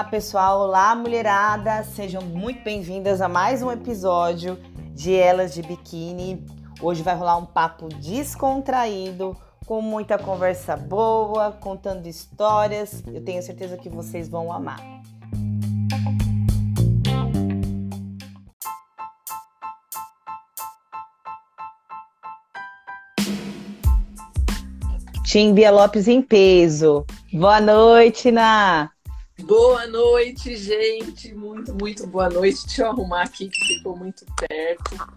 Olá, pessoal, olá, mulherada. Sejam muito bem-vindas a mais um episódio de Elas de Biquíni. Hoje vai rolar um papo descontraído, com muita conversa boa, contando histórias. Eu tenho certeza que vocês vão amar. Timbia Lopes em peso. Boa noite, Ná. Boa noite, gente. Muito, muito boa noite. Deixa eu arrumar aqui que ficou muito perto.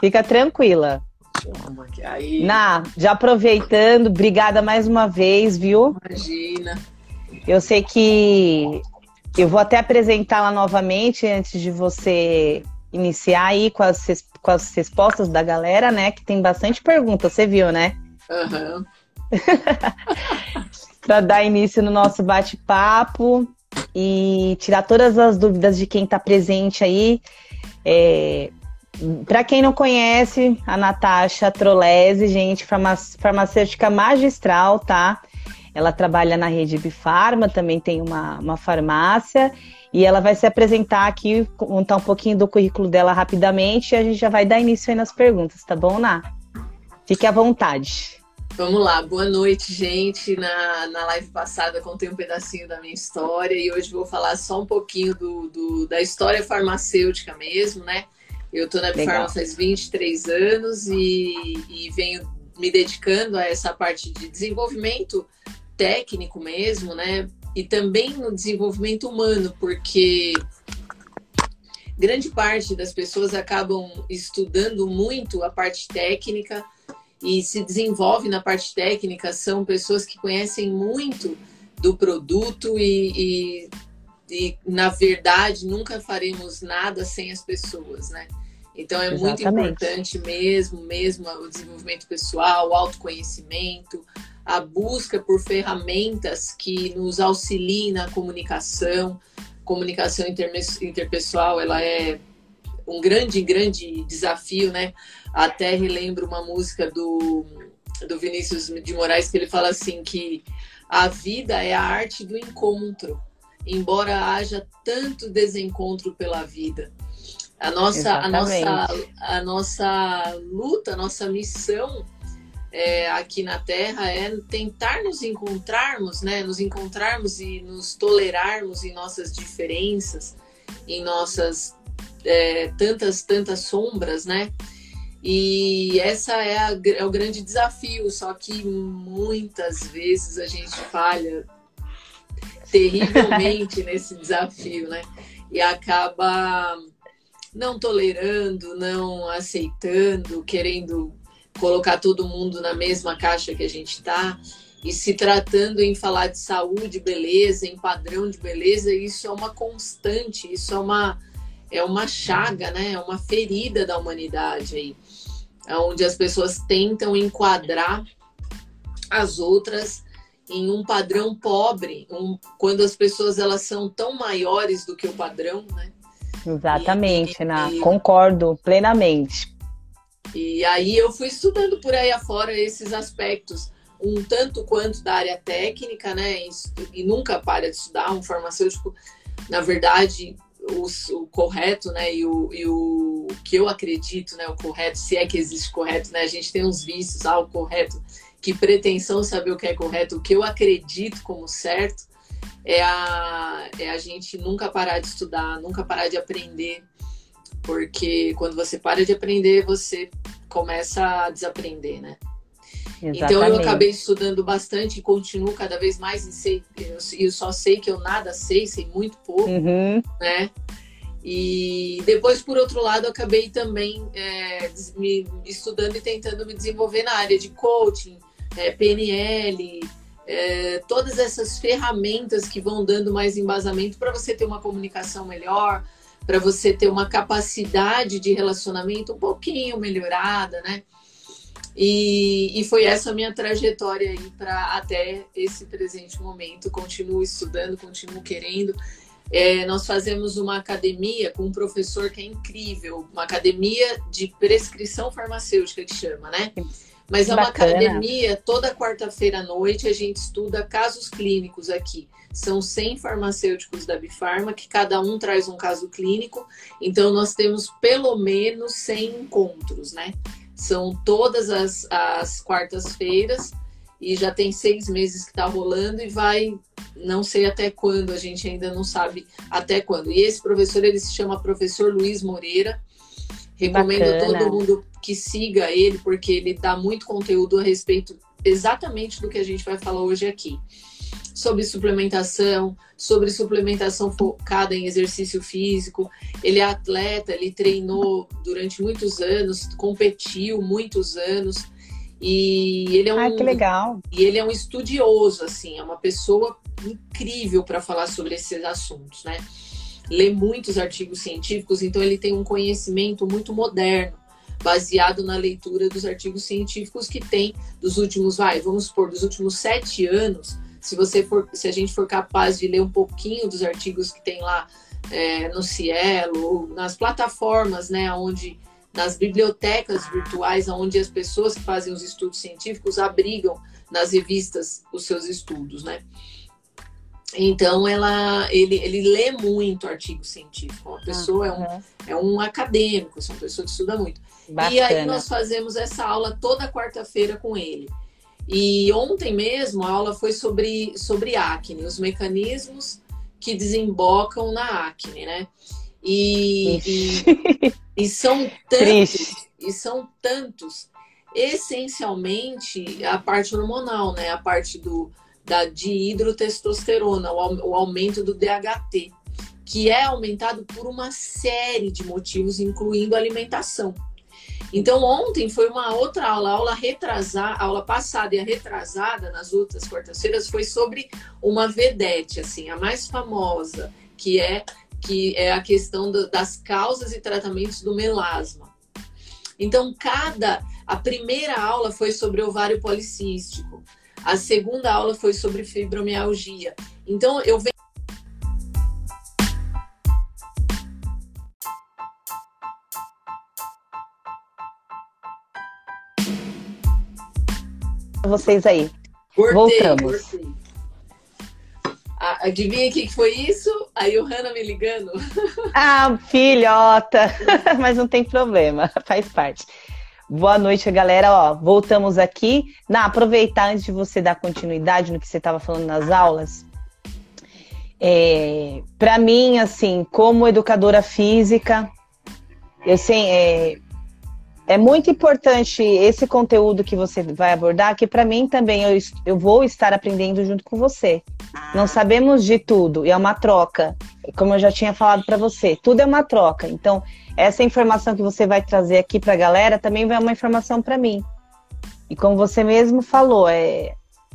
Fica tranquila. Deixa eu arrumar aqui. Aí. Ná, já aproveitando, obrigada mais uma vez, viu? Imagina. Eu sei que eu vou até apresentá-la novamente antes de você iniciar aí com as, com as respostas da galera, né? Que tem bastante pergunta, você viu, né? Aham. Uhum. para dar início no nosso bate-papo e tirar todas as dúvidas de quem está presente aí. É, para quem não conhece, a Natasha Trolese, gente, farmacêutica magistral, tá? Ela trabalha na rede Bifarma, também tem uma, uma farmácia, e ela vai se apresentar aqui, contar um pouquinho do currículo dela rapidamente, e a gente já vai dar início aí nas perguntas, tá bom, Ná? Fique à vontade. Vamos lá, boa noite, gente. Na, na live passada contei um pedacinho da minha história e hoje vou falar só um pouquinho do, do da história farmacêutica mesmo, né? Eu tô na Bifarma faz 23 anos e, e venho me dedicando a essa parte de desenvolvimento técnico mesmo, né? E também no desenvolvimento humano, porque grande parte das pessoas acabam estudando muito a parte técnica e se desenvolve na parte técnica são pessoas que conhecem muito do produto e, e, e na verdade nunca faremos nada sem as pessoas, né? Então é Exatamente. muito importante mesmo, mesmo o desenvolvimento pessoal, o autoconhecimento, a busca por ferramentas que nos auxiliem na comunicação. Comunicação interpessoal, ela é um grande, grande desafio, né? Até relembro uma música do, do Vinícius de Moraes que ele fala assim que a vida é a arte do encontro, embora haja tanto desencontro pela vida. A nossa, a nossa, a nossa luta, a nossa missão é, aqui na Terra é tentar nos encontrarmos, né? Nos encontrarmos e nos tolerarmos em nossas diferenças, em nossas é, tantas, tantas sombras, né? E essa é, a, é, o grande desafio, só que muitas vezes a gente falha terrivelmente nesse desafio, né? E acaba não tolerando, não aceitando, querendo colocar todo mundo na mesma caixa que a gente está e se tratando em falar de saúde, beleza, em padrão de beleza, isso é uma constante, isso é uma é uma chaga, né? É uma ferida da humanidade aí, onde as pessoas tentam enquadrar as outras em um padrão pobre, um, quando as pessoas elas são tão maiores do que o padrão, né? Exatamente, e, Ná, e, concordo plenamente. E aí eu fui estudando por aí afora esses aspectos, um tanto quanto da área técnica, né? E, e nunca para de estudar, um farmacêutico, na verdade, o, o, correto, né, e o, e o que eu acredito, né, o correto, se é que existe correto, né, a gente tem uns vícios, ah, o correto, que pretensão saber o que é correto, o que eu acredito como certo é a, é a gente nunca parar de estudar, nunca parar de aprender, porque quando você para de aprender, você começa a desaprender, né? Exatamente. Então eu acabei estudando bastante e continuo cada vez mais e sei, eu, eu só sei que eu nada sei, sei muito pouco, uhum. né? E depois, por outro lado, eu acabei também é, me estudando e tentando me desenvolver na área de coaching, é, PNL, é, todas essas ferramentas que vão dando mais embasamento para você ter uma comunicação melhor, para você ter uma capacidade de relacionamento um pouquinho melhorada, né? E, e foi essa minha trajetória aí para até esse presente momento. Continuo estudando, continuo querendo. É, nós fazemos uma academia com um professor que é incrível, uma academia de prescrição farmacêutica que chama, né? Mas é uma academia, toda quarta-feira à noite a gente estuda casos clínicos aqui. São 100 farmacêuticos da Bifarma, que cada um traz um caso clínico. Então, nós temos pelo menos 100 encontros, né? São todas as, as quartas-feiras e já tem seis meses que está rolando e vai, não sei até quando, a gente ainda não sabe até quando. E esse professor, ele se chama Professor Luiz Moreira. Recomendo Bacana. todo mundo que siga ele, porque ele dá muito conteúdo a respeito exatamente do que a gente vai falar hoje aqui sobre suplementação, sobre suplementação focada em exercício físico. Ele é atleta, ele treinou durante muitos anos, competiu muitos anos. E ele é um, ah, que legal. E ele é um estudioso, assim, é uma pessoa incrível para falar sobre esses assuntos, né? Lê muitos artigos científicos, então ele tem um conhecimento muito moderno, baseado na leitura dos artigos científicos que tem dos últimos, vai, vamos supor, dos últimos sete anos, se você for, se a gente for capaz de ler um pouquinho dos artigos que tem lá é, no Cielo, ou nas plataformas, né, onde nas bibliotecas virtuais, onde as pessoas que fazem os estudos científicos abrigam nas revistas os seus estudos, né? Então ela, ele, ele lê muito artigo científico. Uma pessoa uhum. é, um, é um acadêmico, é uma pessoa que estuda muito. Bacana. E aí nós fazemos essa aula toda quarta-feira com ele. E ontem mesmo a aula foi sobre, sobre acne, os mecanismos que desembocam na acne, né? E, e, e, são tantos, e são tantos, essencialmente a parte hormonal, né? A parte do, da dihidrotestosterona, o, o aumento do DHT, que é aumentado por uma série de motivos, incluindo alimentação. Então, ontem foi uma outra aula, a aula retrasada, a aula passada e a retrasada, nas outras quartas-feiras, foi sobre uma vedete, assim, a mais famosa, que é, que é a questão do, das causas e tratamentos do melasma. Então, cada. A primeira aula foi sobre ovário policístico, a segunda aula foi sobre fibromialgia. Então, eu venho vocês aí. Cortei, Voltamos. Cortei. Adivinha o que foi isso? A Johanna me ligando. Ah, filhota! Mas não tem problema, faz parte. Boa noite, galera. Ó, voltamos aqui. Na aproveitar antes de você dar continuidade no que você estava falando nas aulas. É, para mim, assim, como educadora física, eu sei, é, é muito importante esse conteúdo que você vai abordar, que para mim também eu, eu vou estar aprendendo junto com você. Não sabemos de tudo, e é uma troca. Como eu já tinha falado para você, tudo é uma troca. Então, essa informação que você vai trazer aqui para a galera também vai uma informação para mim. E como você mesmo falou, é,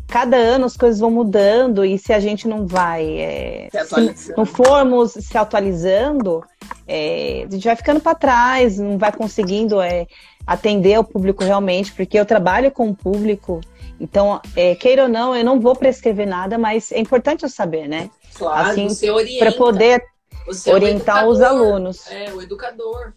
cada ano as coisas vão mudando e se a gente não vai, é, se não formos se atualizando, é, a gente vai ficando para trás, não vai conseguindo é, atender o público realmente, porque eu trabalho com o público, então, é, queira ou não, eu não vou prescrever nada, mas é importante eu saber, né? Claro, assim. Para poder você orientar é os alunos. É, o educador.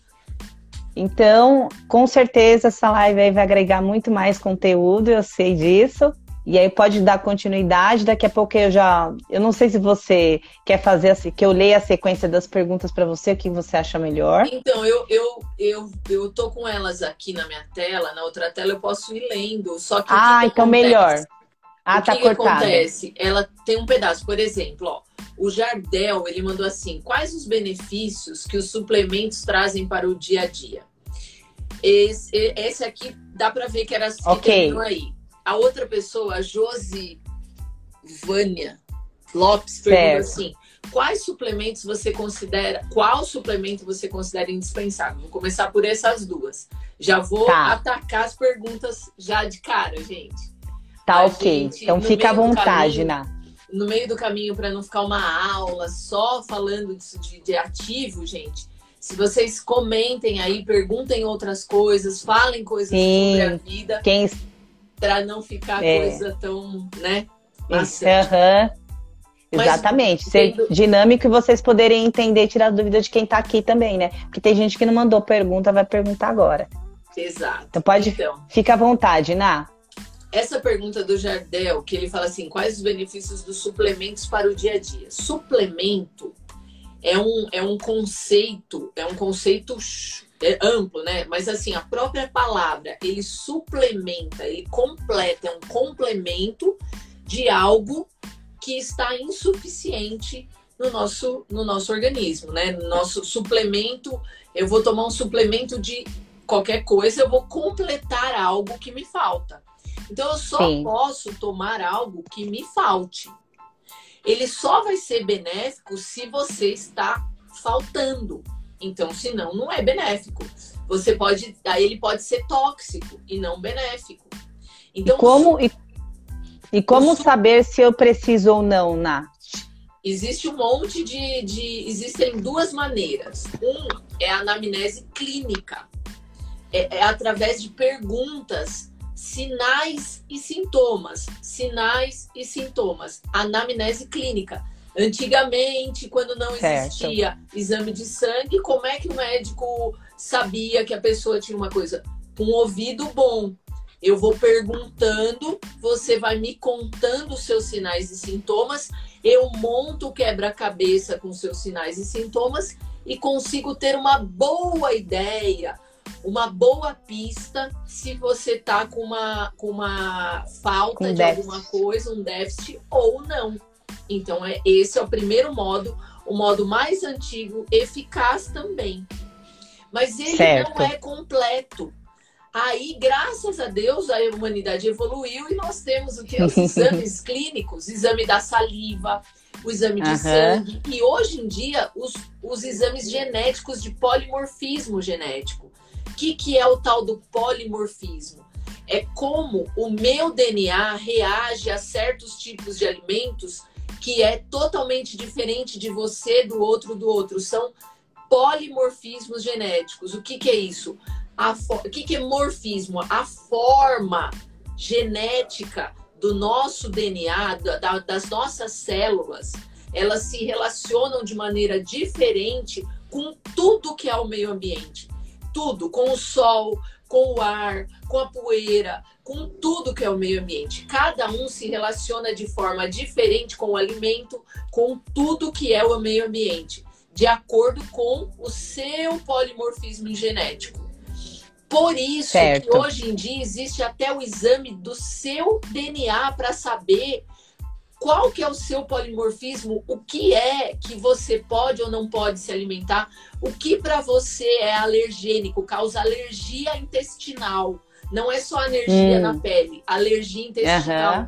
Então, com certeza essa live aí vai agregar muito mais conteúdo, eu sei disso. E aí pode dar continuidade. Daqui a pouco eu já. Eu não sei se você quer fazer assim, que eu leia a sequência das perguntas para você, o que você acha melhor. Então, eu, eu, eu, eu tô com elas aqui na minha tela, na outra tela eu posso ir lendo. Só que. Ah, que então acontece? melhor. Ah, o tá que cortado. acontece? Ela tem um pedaço, por exemplo, ó. O Jardel, ele mandou assim: quais os benefícios que os suplementos trazem para o dia a dia? Esse, esse aqui dá para ver que era assim okay. aí. A outra pessoa, a Josi Vânia Lopes, pergunta assim: quais suplementos você considera, qual suplemento você considera indispensável? Vou começar por essas duas. Já vou tá. atacar as perguntas já de cara, gente. Tá a ok. Gente, então fica à vontade, Ná. No meio do caminho, para não ficar uma aula só falando disso de, de ativo, gente. Se vocês comentem aí, perguntem outras coisas, falem coisas Sim. sobre a vida. Quem para não ficar é. coisa tão, né? Uhum. Exatamente, ser dinâmico e vocês poderem entender, tirar dúvida de quem está aqui também, né? Porque tem gente que não mandou pergunta, vai perguntar agora. Exato. Então pode, então, fica à vontade, Ná. Essa pergunta do Jardel, que ele fala assim, quais os benefícios dos suplementos para o dia a dia? Suplemento é um, é um conceito, é um conceito é amplo, né? Mas assim, a própria palavra, ele suplementa, ele completa, é um complemento de algo que está insuficiente no nosso, no nosso organismo, né? No nosso suplemento, eu vou tomar um suplemento de qualquer coisa, eu vou completar algo que me falta. Então eu só Sim. posso tomar algo que me falte. Ele só vai ser benéfico se você está faltando. Então, senão, não é benéfico. Você pode, aí ele pode ser tóxico e não benéfico. Então, e como, e, e como saber se eu preciso ou não, Nath? Existe um monte de, de. Existem duas maneiras. Um é a anamnese clínica. É, é através de perguntas, sinais e sintomas. Sinais e sintomas. Anamnese clínica. Antigamente, quando não existia certo. exame de sangue, como é que o médico sabia que a pessoa tinha uma coisa? Com um ouvido bom. Eu vou perguntando, você vai me contando os seus sinais e sintomas, eu monto o quebra-cabeça com seus sinais e sintomas e consigo ter uma boa ideia, uma boa pista se você tá com uma, com uma falta um de déficit. alguma coisa, um déficit ou não. Então, é, esse é o primeiro modo, o modo mais antigo, eficaz também. Mas ele certo. não é completo. Aí, graças a Deus, a humanidade evoluiu e nós temos o que? Os exames clínicos, exame da saliva, o exame de uhum. sangue, e hoje em dia, os, os exames genéticos de polimorfismo genético. O que, que é o tal do polimorfismo? É como o meu DNA reage a certos tipos de alimentos que é totalmente diferente de você, do outro, do outro. São polimorfismos genéticos. O que, que é isso? O que, que é morfismo? A forma genética do nosso DNA, da, das nossas células, elas se relacionam de maneira diferente com tudo que é o meio ambiente. Tudo, com o sol, com o ar, com a poeira, com tudo que é o meio ambiente. Cada um se relaciona de forma diferente com o alimento, com tudo que é o meio ambiente, de acordo com o seu polimorfismo genético. Por isso certo. que hoje em dia existe até o exame do seu DNA para saber qual que é o seu polimorfismo, o que é que você pode ou não pode se alimentar, o que para você é alergênico, causa alergia intestinal. Não é só alergia hum. na pele, alergia intestinal. Uhum.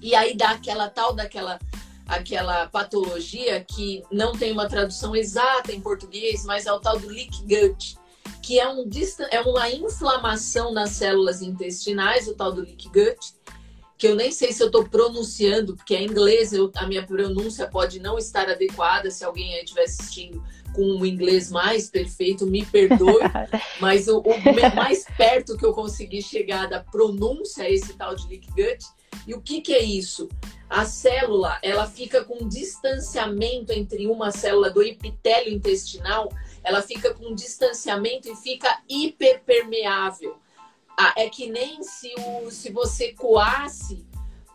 E aí dá aquela tal daquela aquela patologia que não tem uma tradução exata em português, mas é o tal do leak gut, que é, um, é uma inflamação nas células intestinais, o tal do leak gut, que eu nem sei se eu estou pronunciando, porque é inglês, eu, a minha pronúncia pode não estar adequada, se alguém aí estiver assistindo com um inglês mais perfeito, me perdoe, mas o, o, mais perto que eu consegui chegar da pronúncia é esse tal de leak gut. E o que, que é isso? A célula, ela fica com distanciamento entre uma célula do epitélio intestinal, ela fica com distanciamento e fica hiperpermeável. Ah, é que nem se, o, se você coasse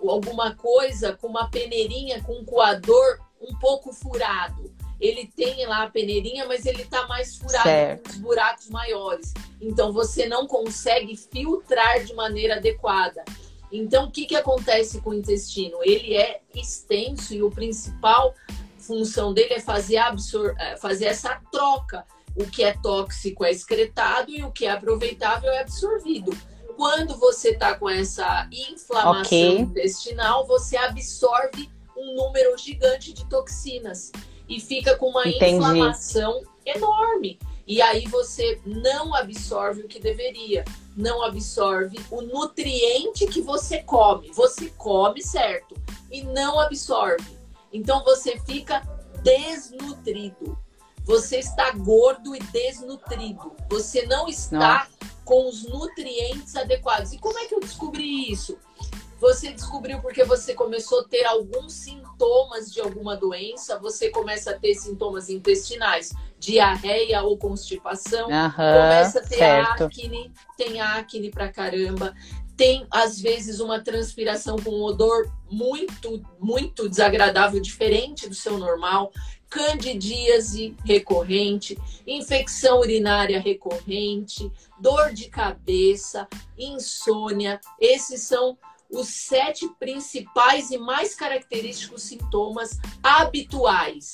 alguma coisa com uma peneirinha, com um coador um pouco furado ele tem lá a peneirinha, mas ele tá mais furado, certo. com os buracos maiores. Então você não consegue filtrar de maneira adequada. Então o que, que acontece com o intestino? Ele é extenso e o principal função dele é fazer, absor é, fazer essa troca. O que é tóxico é excretado e o que é aproveitável é absorvido. Quando você está com essa inflamação okay. intestinal, você absorve um número gigante de toxinas e fica com uma Entendi. inflamação enorme. E aí você não absorve o que deveria, não absorve o nutriente que você come. Você come certo e não absorve. Então você fica desnutrido. Você está gordo e desnutrido. Você não está Nossa. com os nutrientes adequados. E como é que eu descobri isso? Você descobriu porque você começou a ter alguns sintomas de alguma doença, você começa a ter sintomas intestinais, diarreia ou constipação, Aham, começa a ter certo. acne, tem acne pra caramba, tem às vezes uma transpiração com um odor muito, muito desagradável, diferente do seu normal, candidíase recorrente, infecção urinária recorrente, dor de cabeça, insônia. Esses são os sete principais e mais característicos sintomas habituais.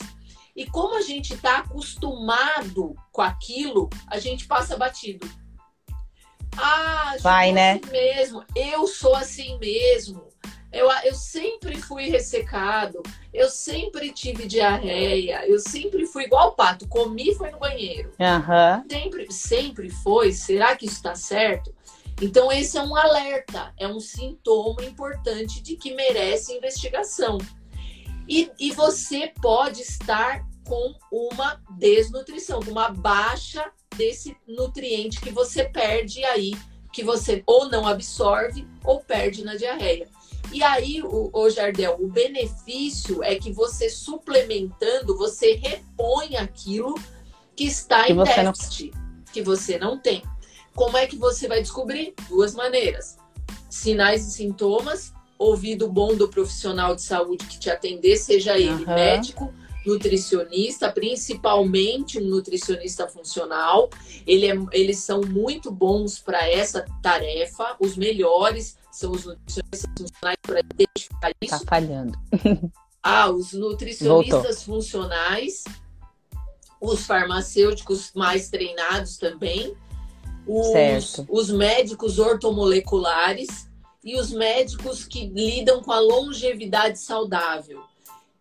E como a gente está acostumado com aquilo, a gente passa batido. Ah, Vai, né? assim mesmo. Eu sou assim mesmo. Eu, eu sempre fui ressecado. Eu sempre tive diarreia. Eu sempre fui igual o pato. Comi foi no banheiro. Aham. Sempre, sempre foi. Será que isso está certo? Então, esse é um alerta, é um sintoma importante de que merece investigação. E, e você pode estar com uma desnutrição, com uma baixa desse nutriente que você perde aí, que você ou não absorve ou perde na diarreia. E aí, o, o Jardel, o benefício é que você suplementando, você repõe aquilo que está Que em você não- déficit, que você não tem. Como é que você vai descobrir? Duas maneiras: sinais e sintomas, ouvido bom do profissional de saúde que te atender, seja ele Aham. médico, nutricionista, principalmente um nutricionista funcional. Ele é- eles são muito bons para essa tarefa. Os melhores são os nutricionistas funcionais para identificar Tá isso. falhando. Ah, os nutricionistas funcionais, os farmacêuticos mais treinados também, os, Certo. os médicos ortomoleculares e os médicos que lidam com a longevidade saudável.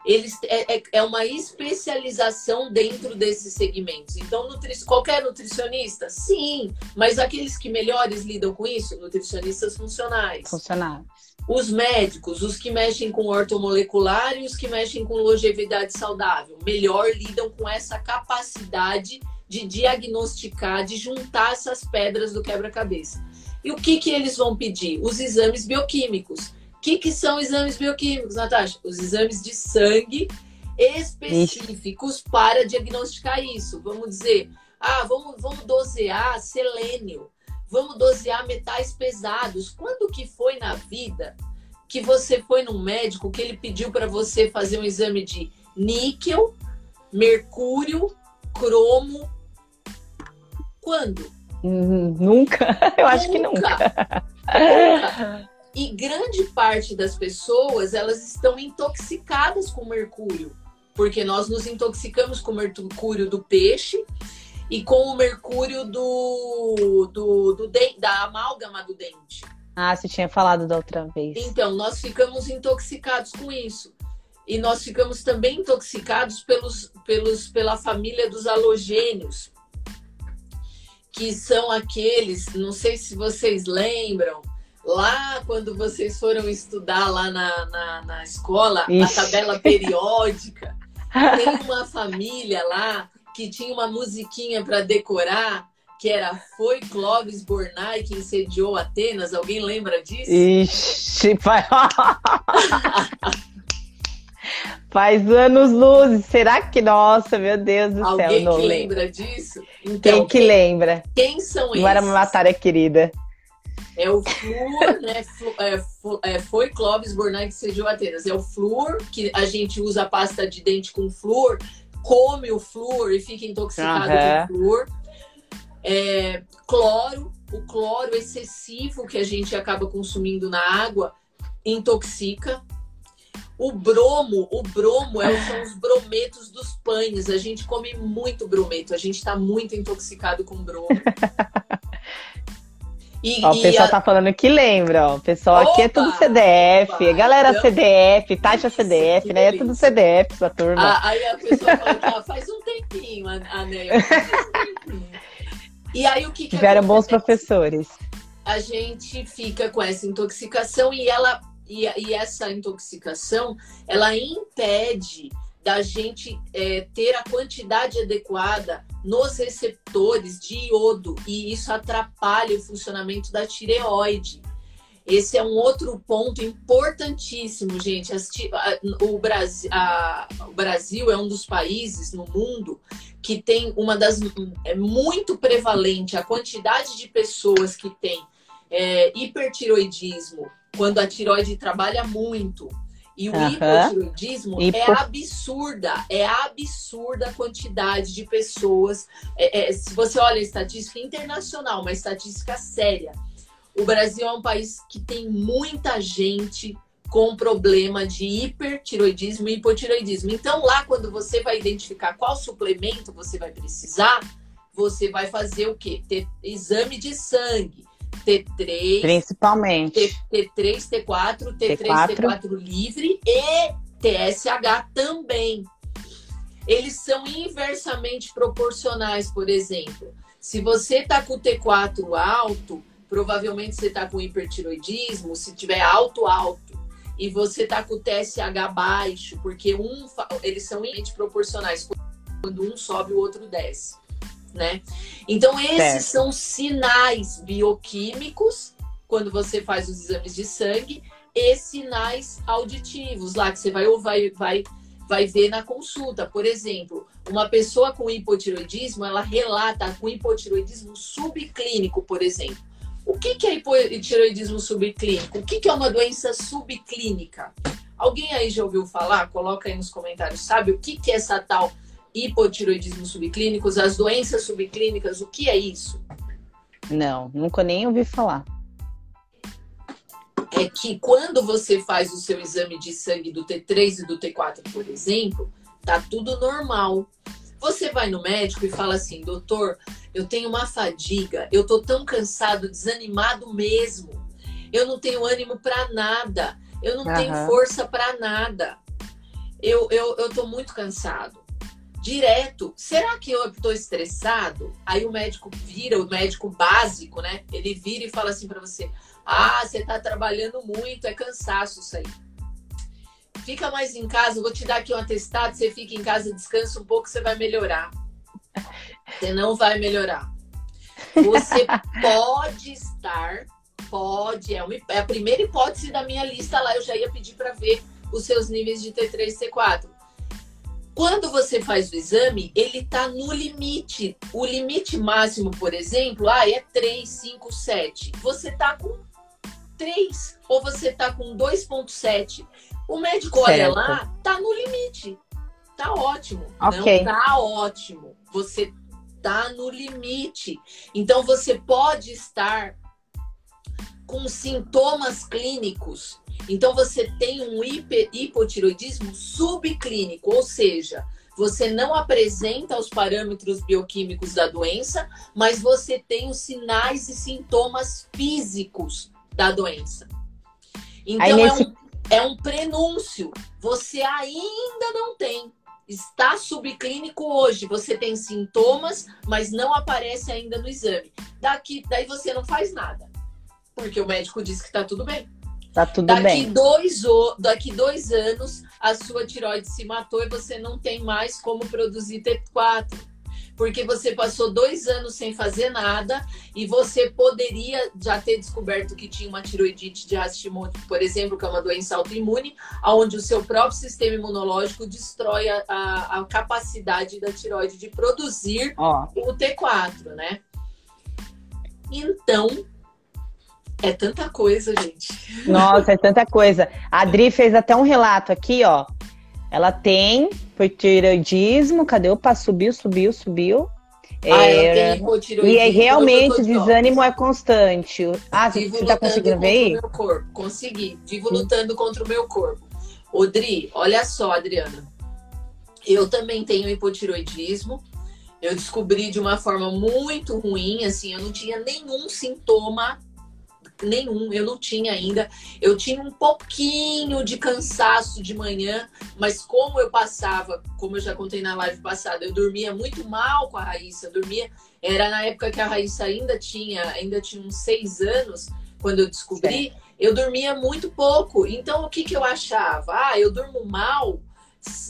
Eles é, é- é uma especialização dentro desses segmentos. Então, nutri, qualquer nutricionista? Sim, mas aqueles que melhores lidam com isso, nutricionistas funcionais. Funcionário. Os médicos, os que mexem com ortomolecular e os que mexem com longevidade saudável, melhor lidam com essa capacidade de diagnosticar, de juntar essas pedras do quebra-cabeça. E o que, que eles vão pedir? Os exames bioquímicos. O que, que são exames bioquímicos, Natasha? Os exames de sangue específicos para diagnosticar isso. Vamos dizer, ah, vamos, vamos dosear selênio vamos dosear metais pesados. Quando que foi na vida que você foi num médico que ele pediu para você fazer um exame de níquel, mercúrio, cromo? Quando? Hum, Nunca? Eu acho que nunca. Nunca. E grande parte das pessoas, elas estão intoxicadas com mercúrio, porque nós nos intoxicamos com o mercúrio do peixe e com o mercúrio do, do, do den- da amálgama do dente. Ah, você tinha falado da outra vez. Então, nós ficamos intoxicados com isso. E nós ficamos também intoxicados pelos, pelos, pela família dos halogênios, que são aqueles, não sei se vocês lembram, lá quando vocês foram estudar lá na, na, na escola, a Ixi. tabela periódica, tem uma família lá que tinha uma musiquinha para decorar, que era Foi Clóvis Bornai que incendiou Atenas. Alguém lembra disso? Ixi, faz... faz anos luzes. Será que, nossa, meu Deus do céu, Alguém que lembra disso? Então, Quem que lembra? quem são Não era uma matéria querida. É o flúor, né? Flu- é, é, foi Clóvis Bornai que incendiou Atenas. É o flúor, que a gente usa a pasta de dente com flúor, come o flúor e fica intoxicado Aham. com flúor. É, cloro, o cloro excessivo que a gente acaba consumindo na água intoxica. O bromo, o bromo é, são os brometos dos pães. A gente come muito brometo, a gente está muito intoxicado com bromo. E, Ó, o pessoal a- tá falando que lembra, ó. O pessoal aqui é Opa! tudo CDF. Opa! Galera Então, CDF, taxa delícia, CDF, né? É tudo. CDF, essa turma. a- aí a pessoa fala que ah, faz um tempinho, a, a Neia, faz um tempinho. E aí o que, que Tiveram bons professores. a gente fica com essa intoxicação e ela e, e essa intoxicação ela impede da gente é, ter a quantidade adequada nos receptores de iodo e isso atrapalha o funcionamento da tireoide. Esse é um outro ponto importantíssimo, gente. O Brasil, a, o Brasil é um dos países no mundo que tem uma das. É muito prevalente a quantidade de pessoas que tem é, hipertiroidismo, quando a tiroide trabalha muito. E o uhum. hipotiroidismo Hipo... é absurda, é absurda a quantidade de pessoas. É, é, se você olha a estatística internacional, uma estatística séria, o Brasil é um país que tem muita gente com problema de hipertiroidismo e hipotiroidismo. Então, lá, quando você vai identificar qual suplemento você vai precisar, você vai fazer o quê? Ter exame de sangue. T3. Principalmente. T, 3 T4, T3, T4. T4 livre e TSH também. Eles são inversamente proporcionais, por exemplo. Se você está com o T4 alto, provavelmente você está com hipertiroidismo, se tiver alto, alto, e você está com o TSH baixo, porque um, eles são proporcionais. Quando um sobe, o outro desce. Né? Então, esses certo. são sinais bioquímicos quando você faz os exames de sangue e sinais auditivos lá que você vai, vai, vai, vai ver na consulta. Por exemplo, uma pessoa com hipotiroidismo, ela relata com hipotiroidismo subclínico, por exemplo. O que, que é hipotiroidismo subclínico? O que, que é uma doença subclínica? Alguém aí já ouviu falar? Coloca aí nos comentários. Sabe o que, que é essa tal hipotiroidismo subclínico? As doenças subclínicas, o que é isso? Não, nunca nem ouvi falar. É que quando você faz o seu exame de sangue do T3 e do T4, por exemplo, tá tudo normal. Você vai no médico e fala assim, doutor, eu tenho uma fadiga, eu tô tão cansado, desanimado mesmo. Eu não tenho ânimo para nada, eu não uhum. tenho força para nada. Eu, eu, eu tô muito cansado. Direto, será que eu tô estressado? Aí o médico vira, o médico básico, né? Ele vira e fala assim para você: Ah, você tá trabalhando muito, é cansaço isso aí fica mais em casa, vou te dar aqui um atestado, você fica em casa, descansa um pouco, você vai melhorar. Você não vai melhorar. Você pode estar, pode, é, uma, é a primeira hipótese da minha lista lá, eu já ia pedir para ver os seus níveis de T3 e T4. Quando você faz o exame, ele está no limite. O limite máximo, por exemplo, ah, é 3, 5, 7. Você está com 3 ou você está com 2,7. O médico certo. olha lá, tá no limite. Tá ótimo. Okay. Não tá ótimo. Você tá no limite. Então você pode estar com sintomas clínicos. Então você tem um hiper, hipotiroidismo subclínico, ou seja, você não apresenta os parâmetros bioquímicos da doença, mas você tem os sinais e sintomas físicos da doença. Então Aí, nesse... é um é um prenúncio. Você ainda não tem. Está subclínico hoje. Você tem sintomas, mas não aparece ainda no exame. Daqui, daí você não faz nada. Porque o médico disse que está tudo bem. Tá tudo daqui bem. Dois, daqui dois anos, a sua tiroide se matou e você não tem mais como produzir T4 porque você passou dois anos sem fazer nada e você poderia já ter descoberto que tinha uma tiroidite de Hashimoto, por exemplo, que é uma doença autoimune, onde o seu próprio sistema imunológico destrói a, a, a capacidade da tiroide de produzir o T4, né? Então, é tanta coisa, gente. Nossa, é tanta coisa. A Adri fez até um relato aqui, ó. Ela tem hipotireoidismo, cadê o passo? Subiu, subiu, subiu. Ah, é, e é realmente o desânimo é constante. Ah, você está conseguindo ver corpo. Consegui. Vivo lutando contra o meu corpo. Odri, olha só, Adriana. Eu também tenho hipotiroidismo. Eu descobri de uma forma muito ruim, assim, eu não tinha nenhum sintoma nenhum, eu não tinha ainda. Eu tinha um pouquinho de cansaço de manhã, mas como eu passava, como eu já contei na live passada, eu dormia muito mal com a Raíssa, eu dormia, era na época que a Raíssa ainda tinha, ainda tinha uns seis anos, quando eu descobri, eu dormia muito pouco. Então o que, que eu achava? Ah, eu durmo mal,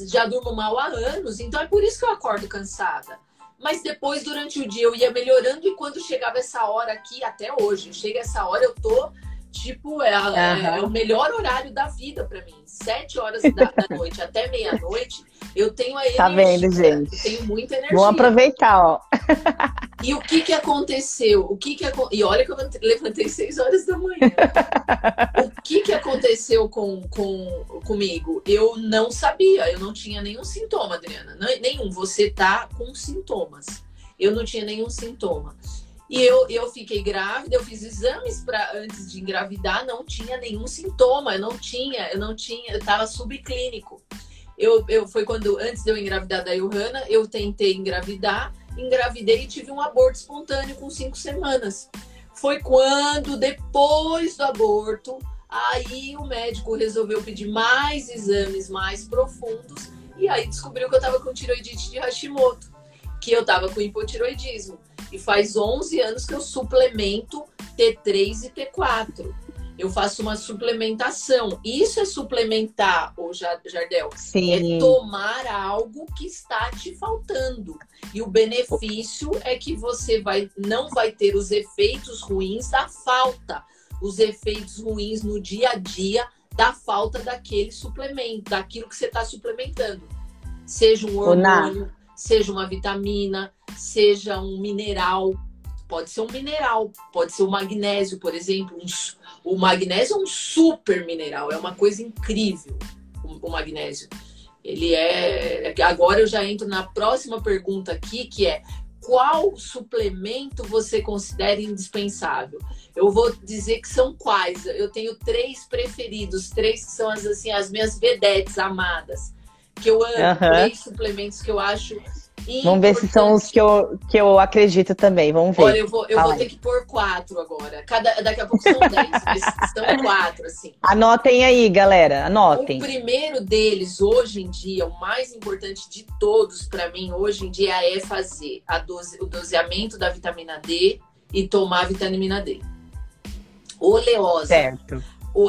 já durmo mal há anos, então é por isso que eu acordo cansada. Mas depois, durante o dia, eu ia melhorando e quando chegava essa hora aqui, até hoje, chega essa hora, eu tô tipo, é, uhum. é, o melhor horário da vida para mim. Sete horas da, da noite até meia-noite, eu tenho a energia. Tá vendo, gente? Eu tenho muita energia. Vou aproveitar, ó. E o que que aconteceu? O que que E olha que eu levantei seis horas da manhã. o que que aconteceu com, com comigo? Eu não sabia, eu não tinha nenhum sintoma, Adriana. Nenhum. Você tá com sintomas. Eu não tinha nenhum sintoma. E eu, eu fiquei grávida, eu fiz exames para antes de engravidar, não tinha nenhum sintoma, eu não tinha, eu não tinha, eu estava subclínico. Eu, eu foi quando antes de eu engravidar da Johanna, eu tentei engravidar, engravidei e tive um aborto espontâneo com cinco semanas. Foi quando depois do aborto, aí o médico resolveu pedir mais exames mais profundos e aí descobriu que eu estava com tiroidite de Hashimoto, que eu estava com hipotiroidismo. E faz 11 anos que eu suplemento T3 e T4. Eu faço uma suplementação. Isso é suplementar, ô Jardel. Sim. É tomar algo que está te faltando. E o benefício é que você vai, não vai ter os efeitos ruins da falta. Os efeitos ruins no dia a dia da falta daquele suplemento, daquilo que você está suplementando. Seja um hormônio, seja uma vitamina, seja um mineral. Pode ser um mineral, pode ser o magnésio, por exemplo. Um, o magnésio é um super mineral, é uma coisa incrível, o, o magnésio. Ele é. é agora eu já entro na próxima pergunta aqui, que é qual suplemento você considera indispensável? Eu vou dizer que são quais. Eu tenho três preferidos, três que são as, assim, as minhas vedetes amadas que eu amo, uhum. três suplementos que eu acho Vamos ver se são os que eu, que eu acredito também. Vamos ver. Olha, eu vou, eu vou ter que pôr quatro agora. Cada, daqui a pouco são dez, mas são quatro, assim. Anotem aí, galera. Anotem. O primeiro deles, hoje em dia, o mais importante de todos, para mim, hoje em dia, é fazer a dose, o doseamento da vitamina D e tomar a vitamina D. Oleosa. Certo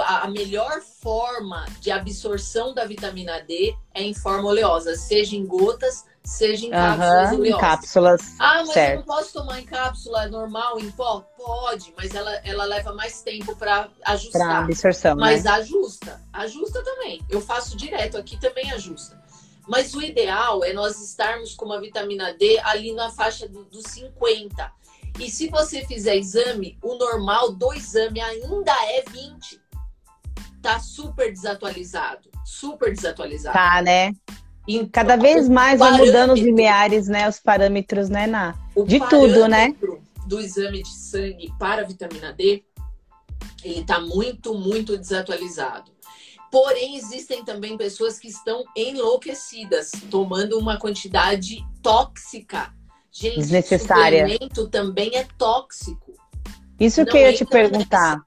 a melhor forma de absorção da vitamina D é em forma oleosa, seja em gotas, seja em cápsulas uhum, oleosas. cápsulas. Ah, mas certo. eu não posso tomar em cápsula normal, em pó? Pode, mas ela, ela leva mais tempo para ajustar. Para absorção, Mas né? ajusta. Ajusta também. Eu faço direto aqui também ajusta. Mas o ideal é nós estarmos com uma vitamina D ali na faixa dos do 50. E se você fizer exame, o normal do exame ainda é 20 tá super desatualizado. Super desatualizado. Tá, né? Então, Cada vez mais vai mudando os limiares, né? Os parâmetros, né, Na? De tudo, né? Do exame de sangue para a vitamina D, ele está muito, muito desatualizado. Porém, existem também pessoas que estão enlouquecidas, tomando uma quantidade tóxica. Gente, Desnecessária. suplemento também é tóxico. Isso Não que eu ia te perguntar. Nessa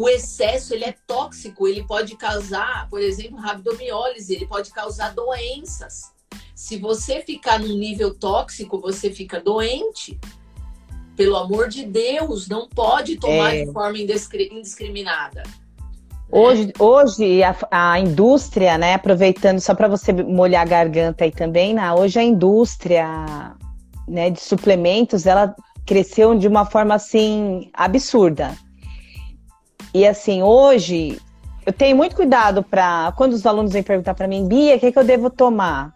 o excesso ele é tóxico, ele pode causar, por exemplo, rabdomiólise, ele pode causar doenças. Se você ficar num nível tóxico, você fica doente. Pelo amor de Deus, não pode tomar é. de forma indiscriminada. Hoje, hoje a, a, indústria, né, aproveitando só para você molhar a garganta aí também, né, hoje a indústria né, de suplementos, ela cresceu de uma forma assim absurda. E assim, hoje eu tenho muito cuidado para quando os alunos vêm perguntar para mim, Bia, o que, é que eu devo tomar?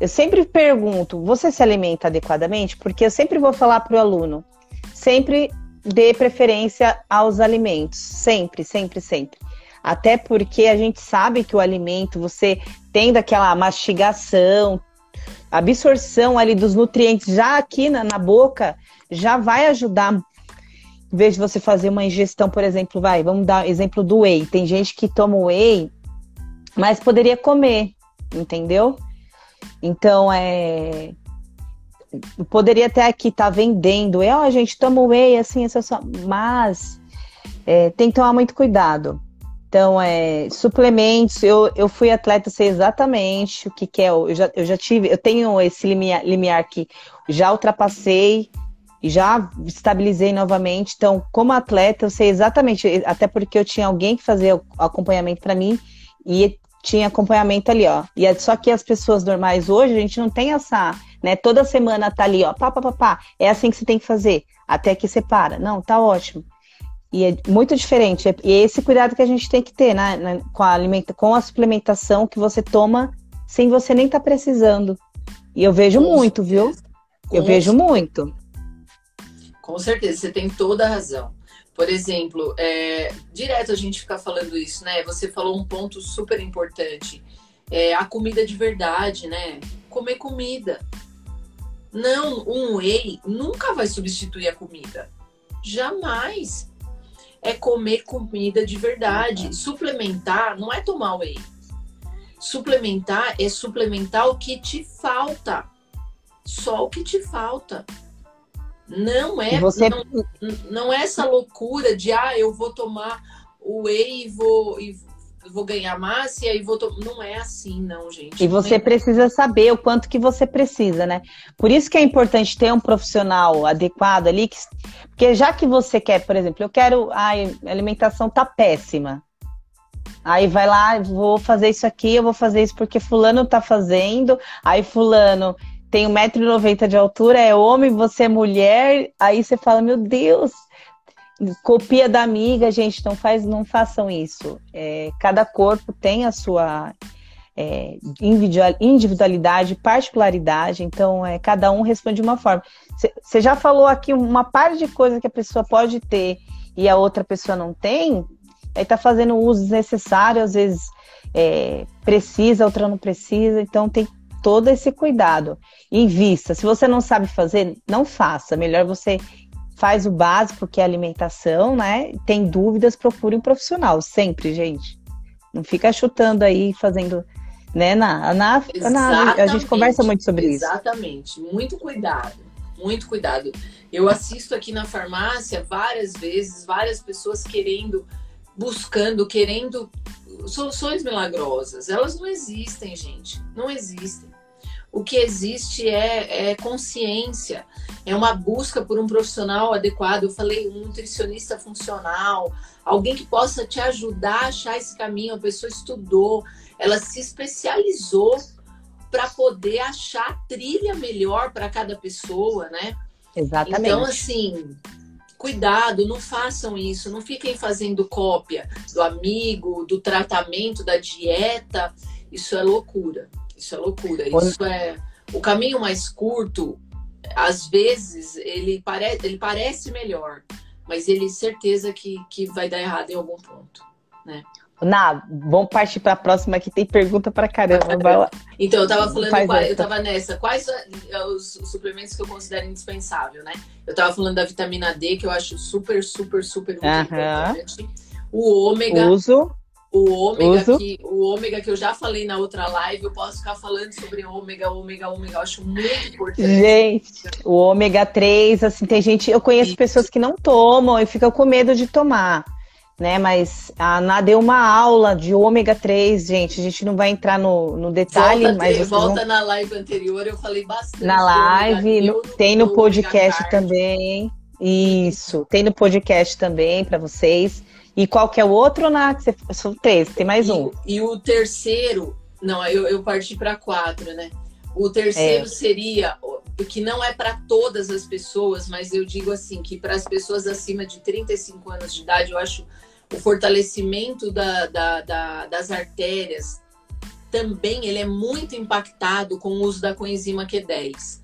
Eu sempre pergunto, você se alimenta adequadamente? Porque eu sempre vou falar para o aluno, sempre dê preferência aos alimentos, sempre, sempre, sempre. Até porque a gente sabe que o alimento, você tendo aquela mastigação, absorção ali dos nutrientes já aqui na, na boca, já vai ajudar em vez de você fazer uma ingestão, por exemplo, vai, vamos dar exemplo do whey. Tem gente que toma whey, mas poderia comer, entendeu? Então, é. Poderia até aqui estar tá vendendo, é, ó, a gente toma whey, assim, essa só. Mas é, tem que tomar muito cuidado. Então, é, suplementos, eu, eu fui atleta, sei exatamente o que, que é. Eu já, eu já tive, eu tenho esse limiar, limiar que já ultrapassei, e já estabilizei novamente. Então, como atleta, eu sei exatamente, até porque eu tinha alguém que fazia o acompanhamento para mim e tinha acompanhamento ali, ó. E é só que as pessoas normais hoje, a gente não tem essa, né? Toda semana tá ali, ó, pá, pá, pá, pá. É assim que você tem que fazer, até que você para. Não, tá ótimo. E é muito diferente. E é esse cuidado que a gente tem que ter né, com, a alimenta com a suplementação que você toma sem você nem estar tá precisando. E eu vejo com muito, certeza. viu? Com eu vejo muito. Com certeza, você tem toda a razão. Por exemplo, é, direto a gente fica falando isso, né? Você falou um ponto super importante. É, a comida de verdade, né? Comer comida. Não, um whey nunca vai substituir a comida. Jamais. É comer comida de verdade. Suplementar não é tomar whey. Suplementar é suplementar o que te falta. Só o que te falta. Não é, você... não, não é essa loucura de ah, eu vou tomar o whey e vou, e vou ganhar massa e aí vou tomar. Não é assim, não, gente. E você é... precisa saber o quanto que você precisa, né? Por isso que é importante ter um profissional adequado ali, que... porque já que você quer, por exemplo, eu quero. a alimentação tá péssima. Aí vai lá, vou fazer isso aqui, eu vou fazer isso porque fulano tá fazendo, aí fulano tem 1,90m de altura, é homem, você é mulher, aí você fala, meu Deus, copia da amiga, gente, não faz, não façam isso. É, cada corpo tem a sua é, individualidade, particularidade, então é, cada um responde de uma forma. Você já falou aqui uma parte de coisa que a pessoa pode ter e a outra pessoa não tem, aí tá fazendo uso desnecessário, às vezes é, precisa, outra não precisa, então tem todo esse cuidado. Invista. Se você não sabe fazer, não faça. Melhor você faz o básico, que é alimentação, né? Tem dúvidas, procure um profissional. Sempre, gente. Não fica chutando aí, fazendo. Né, na, na, na a gente conversa muito sobre exatamente. isso. Exatamente. Muito cuidado. Muito cuidado. Eu assisto aqui na farmácia várias vezes, várias pessoas querendo, buscando, querendo soluções milagrosas. Elas não existem, gente. Não existem. O que existe é, é, consciência, é uma busca por um profissional adequado. Eu falei, um nutricionista funcional, alguém que possa te ajudar a achar esse caminho. A pessoa estudou, ela se especializou para poder achar a trilha melhor para cada pessoa, né? Exatamente. Então, assim, cuidado, não façam isso, não fiquem fazendo cópia do amigo, do tratamento, da dieta. Isso é loucura. Isso é loucura. Isso é o caminho mais curto. Às vezes ele parece, ele parece melhor, mas ele certeza que, que vai dar errado em algum ponto, né? Na, vamos partir para a próxima que tem pergunta para caramba. Vai lá. Então, eu estava falando, qual, eu tava nessa, quais os, os, suplementos que eu considero indispensável, né? Eu estava falando da vitamina D, que eu acho super, super, super importante. O ômega. Uso. O ômega, que, o ômega que eu já falei na outra live, eu posso ficar falando sobre ômega, ômega, ômega, eu acho muito importante. Gente, o ômega 3, assim, tem gente, eu conheço Isso. pessoas que não tomam e ficam com medo de tomar, né? Mas a Ana deu uma aula de ômega 3, gente, a gente não vai entrar no, no detalhe, volta, mas. Volta vão... na live anterior, eu falei bastante. Na live, no, tem no podcast também. Isso, tem no podcast também para vocês. E qual que é o outro, Nath? Você, são três, tem mais um. E, o terceiro, não, eu, eu parti para quatro, né? O terceiro é. seria, que não é para todas as pessoas, mas eu digo assim, que para as pessoas acima de 35 anos de idade, eu acho o fortalecimento da, da, da, das artérias também ele é muito impactado com o uso da coenzima Q10.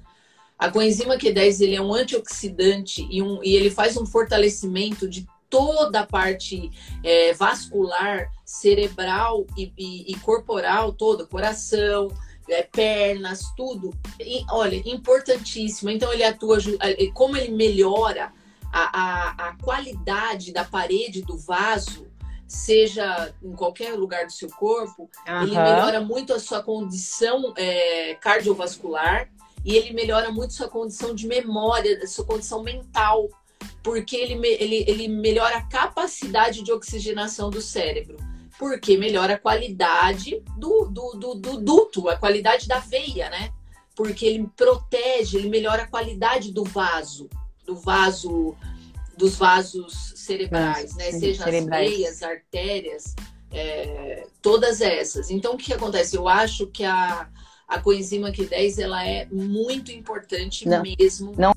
A coenzima Q10 ele é um antioxidante e, um, e ele faz um fortalecimento de toda a parte é, vascular, cerebral e, e, e, corporal toda, coração, é, pernas, tudo. E, olha, importantíssimo. Então ele atua, é, como ele melhora a, a, a qualidade da parede do vaso, seja em qualquer lugar do seu corpo, uhum. ele melhora muito a sua condição é, cardiovascular e ele melhora muito a sua condição de memória, sua condição mental porque ele, ele, ele melhora a capacidade de oxigenação do cérebro. Porque melhora a qualidade do, do, do, do duto, a qualidade da veia, né? Porque ele protege, ele melhora a qualidade do vaso, do vaso, dos vasos cerebrais, né? Seja cerebrais. as veias, artérias, é, todas essas. Então, o que acontece? Eu acho que a, a coenzima Q10 ela é muito importante não, mesmo. Não